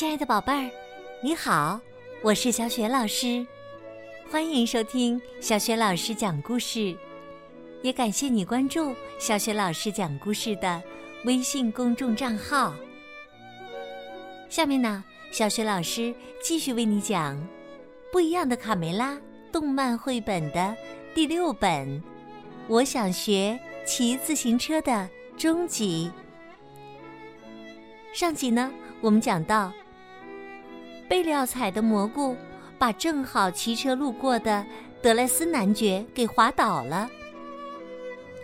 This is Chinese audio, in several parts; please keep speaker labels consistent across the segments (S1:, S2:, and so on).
S1: 亲爱的宝贝儿，你好，我是小雪老师，欢迎收听小雪老师讲故事，也感谢你关注小雪老师讲故事的微信公众账号。下面呢，小雪老师继续为你讲《不一样的卡梅拉》动漫绘本的第六本《我想学骑自行车》的终集。上集呢，我们讲到，贝利奥采的蘑菇把正好骑车路过的德莱斯男爵给滑倒了。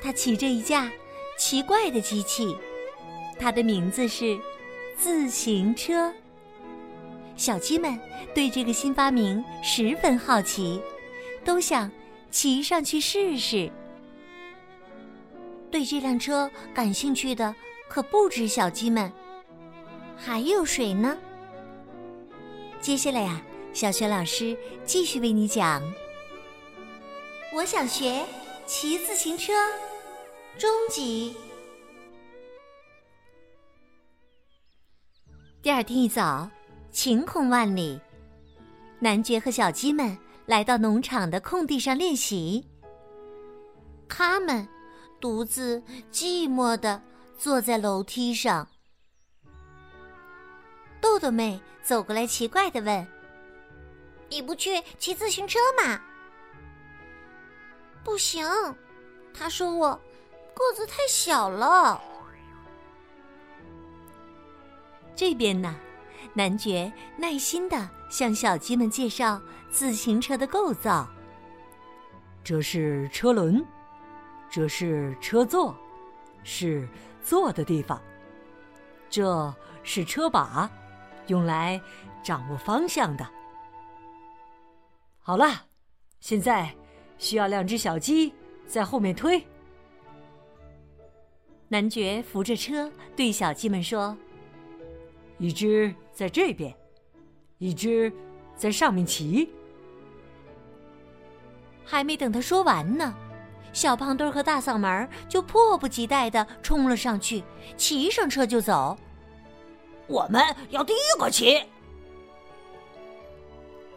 S1: 他骑着一架奇怪的机器，它的名字是自行车。小鸡们对这个新发明十分好奇，都想骑上去试试。对这辆车感兴趣的可不止小鸡们。还有谁呢？接下来呀，小雪老师继续为你讲。我想学骑自行车，终极。第二天一早，晴空万里，男爵和小鸡们来到农场的空地上练习。他们独自寂寞的坐在楼梯上。豆豆妹走过来，奇怪的问：“你不去骑自行车吗？”“不行，他说我个子太小了。”这边呢，男爵耐心的向小鸡们介绍自行车的构造。
S2: 这是车轮，这是车座，是坐的地方，这是车把。用来掌握方向的。好了，现在需要两只小鸡在后面推。
S1: 男爵扶着车对小鸡们说：“
S2: 一只在这边，一只在上面骑。”
S1: 还没等他说完呢，小胖墩和大嗓门就迫不及待的冲了上去，骑上车就走。
S3: 我们要第一个骑，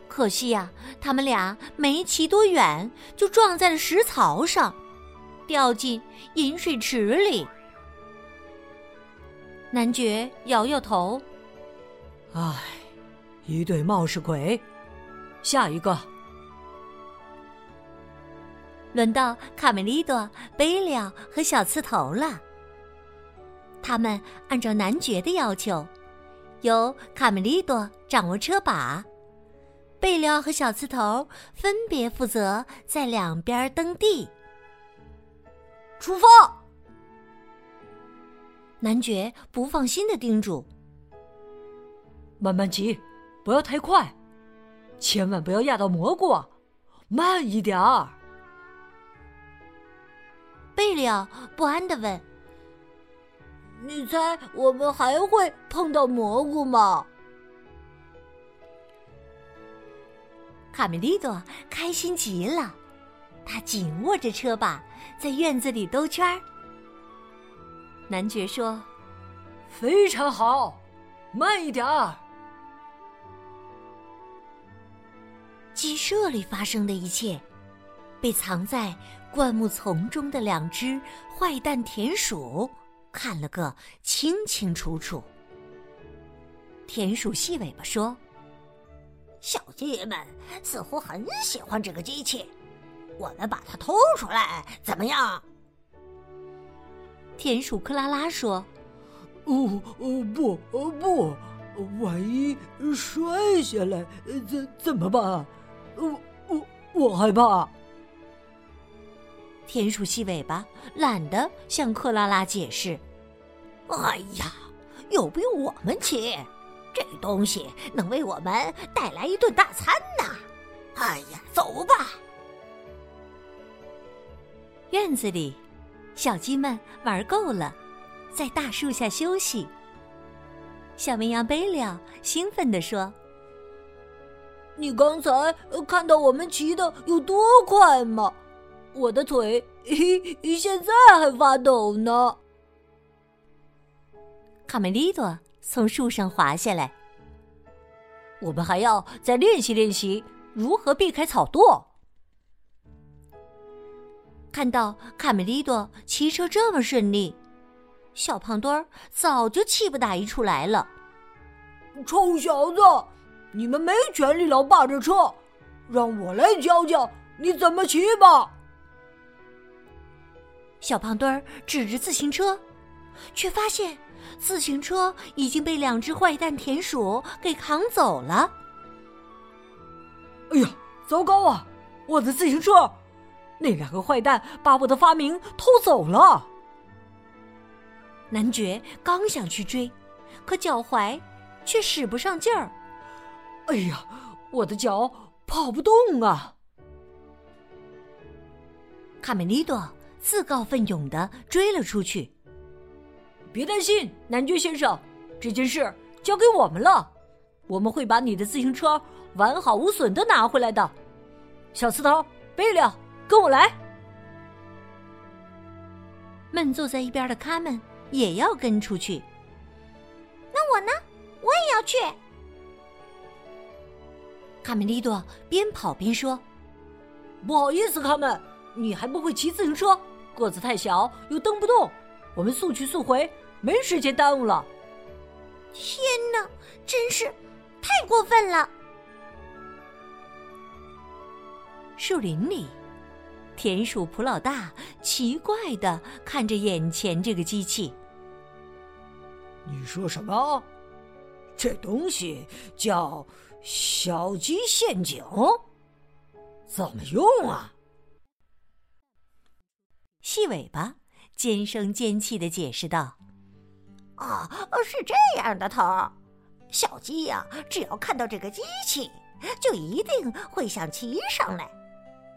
S1: 可惜呀，他们俩没骑多远，就撞在了石槽上，掉进饮水池里。男爵摇摇头：“
S2: 唉，一对冒失鬼。”下一个，
S1: 轮到卡梅利多、贝利奥和小刺头了。他们按照男爵的要求。由卡梅利多掌握车把，贝利奥和小刺头分别负责在两边蹬地。
S3: 出发！
S1: 男爵不放心的叮嘱：“
S2: 慢慢骑，不要太快，千万不要压到蘑菇，慢一点儿。”
S1: 贝利奥不安的问。
S3: 你猜我们还会碰到蘑菇吗？
S1: 卡梅利多开心极了，他紧握着车把，在院子里兜圈儿。男爵说：“
S2: 非常好，慢一点儿。”
S1: 鸡舍里发生的一切，被藏在灌木丛中的两只坏蛋田鼠。看了个清清楚楚。田鼠细尾巴说：“
S3: 小鸡们似乎很喜欢这个机器，我们把它偷出来怎么样？”
S1: 田鼠克拉拉说：“
S4: 哦哦不哦不，万一摔下来怎怎么办？我我我害怕。”
S1: 田鼠细尾巴懒得向克拉拉解释。
S3: 哎呀，又不用我们骑，这东西能为我们带来一顿大餐呢。哎呀，走吧。
S1: 院子里，小鸡们玩够了，在大树下休息。小绵羊贝利兴奋地说：“
S3: 你刚才看到我们骑的有多快吗？”我的腿 现在还发抖呢。
S1: 卡梅利多从树上滑下来，
S3: 我们还要再练习练习如何避开草垛。
S1: 看到卡梅利多骑车这么顺利，小胖墩儿早就气不打一处来了。
S3: 臭小子，你们没权利老霸着车，让我来教教你怎么骑吧！
S1: 小胖墩儿指着自行车，却发现自行车已经被两只坏蛋田鼠给扛走了。
S2: 哎呀，糟糕啊！我的自行车！那两个坏蛋把我的发明偷走了。
S1: 男爵刚想去追，可脚踝却使不上劲儿。
S2: 哎呀，我的脚跑不动啊！
S1: 卡梅利多自告奋勇的追了出去。
S3: 别担心，男爵先生，这件事交给我们了，我们会把你的自行车完好无损的拿回来的。小刺头，贝利。跟我来。
S1: 闷坐在一边的卡门也要跟出去。
S5: 那我呢？我也要去。
S1: 卡梅利多边跑边说：“
S3: 不好意思，卡门，你还不会骑自行车，个子太小又蹬不动。我们速去速回，没时间耽误了。”
S5: 天哪，真是太过分了！
S1: 树林里。田鼠普老大奇怪的看着眼前这个机器。
S4: 你说什么？这东西叫小鸡陷阱？怎么用啊？
S1: 细尾巴尖声尖气的解释道：“
S5: 啊，是这样的，头儿，小鸡呀，只要看到这个机器，就一定会想骑上来。”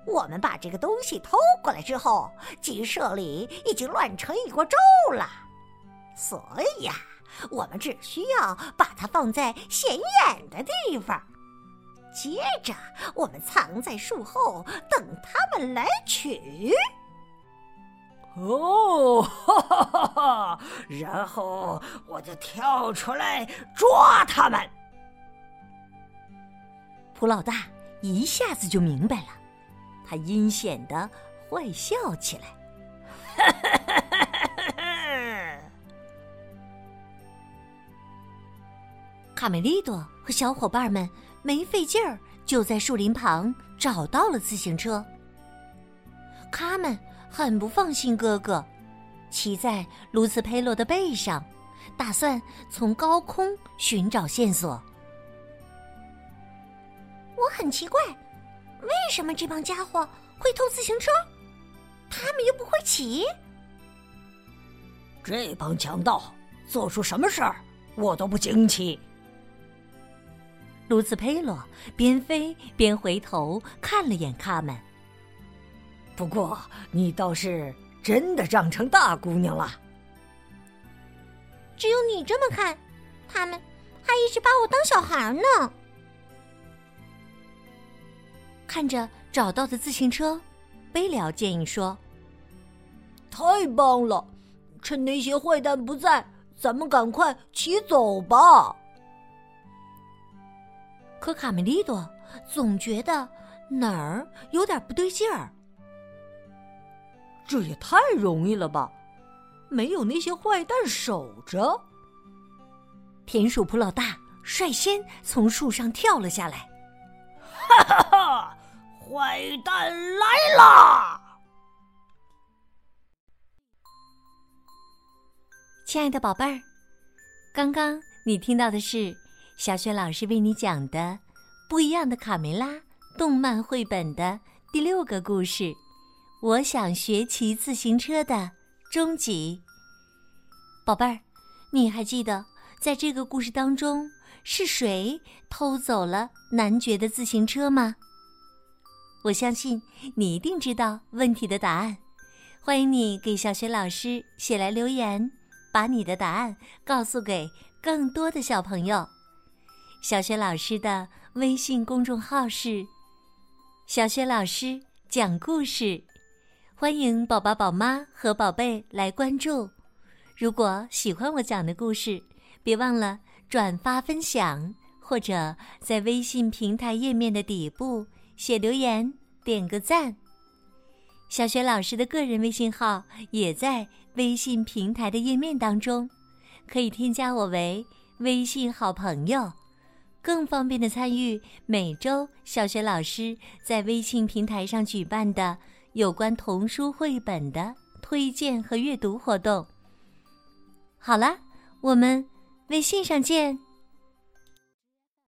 S5: 我们把这个东西偷过来之后，鸡舍里已经乱成一锅粥了。所以呀，我们只需要把它放在显眼的地方，接着我们藏在树后等他们来取。
S4: 哦，哈哈哈哈！然后我就跳出来抓他们。
S1: 蒲老大一下子就明白了。他阴险的坏笑起来，卡梅利多和小伙伴们没费劲儿，就在树林旁找到了自行车。他们很不放心哥哥，骑在卢茨佩洛的背上，打算从高空寻找线索。
S5: 我很奇怪。为什么这帮家伙会偷自行车？他们又不会骑。
S4: 这帮强盗做出什么事儿，我都不惊奇。
S1: 卢茨佩洛边飞边回头看了眼他们。
S4: 不过你倒是真的长成大姑娘了。
S5: 只有你这么看，他们还一直把我当小孩呢。
S1: 看着找到的自行车，贝辽建议说：“
S3: 太棒了！趁那些坏蛋不在，咱们赶快骑走吧。”
S1: 可卡梅利多总觉得哪儿有点不对劲儿。
S3: 这也太容易了吧？没有那些坏蛋守着。
S1: 田鼠普老大率先从树上跳了下来，
S4: 哈哈哈！坏蛋来啦！
S1: 亲爱的宝贝儿，刚刚你听到的是小雪老师为你讲的《不一样的卡梅拉》动漫绘本的第六个故事。我想学骑自行车的终极。宝贝儿，你还记得在这个故事当中是谁偷走了男爵的自行车吗？我相信你一定知道问题的答案，欢迎你给小雪老师写来留言，把你的答案告诉给更多的小朋友。小雪老师的微信公众号是“小雪老师讲故事”，欢迎宝宝、宝妈和宝贝来关注。如果喜欢我讲的故事，别忘了转发分享。或者在微信平台页面的底部写留言，点个赞。小雪老师的个人微信号也在微信平台的页面当中，可以添加我为微信好朋友，更方便的参与每周小雪老师在微信平台上举办的有关童书绘本的推荐和阅读活动。好了，我们微信上见。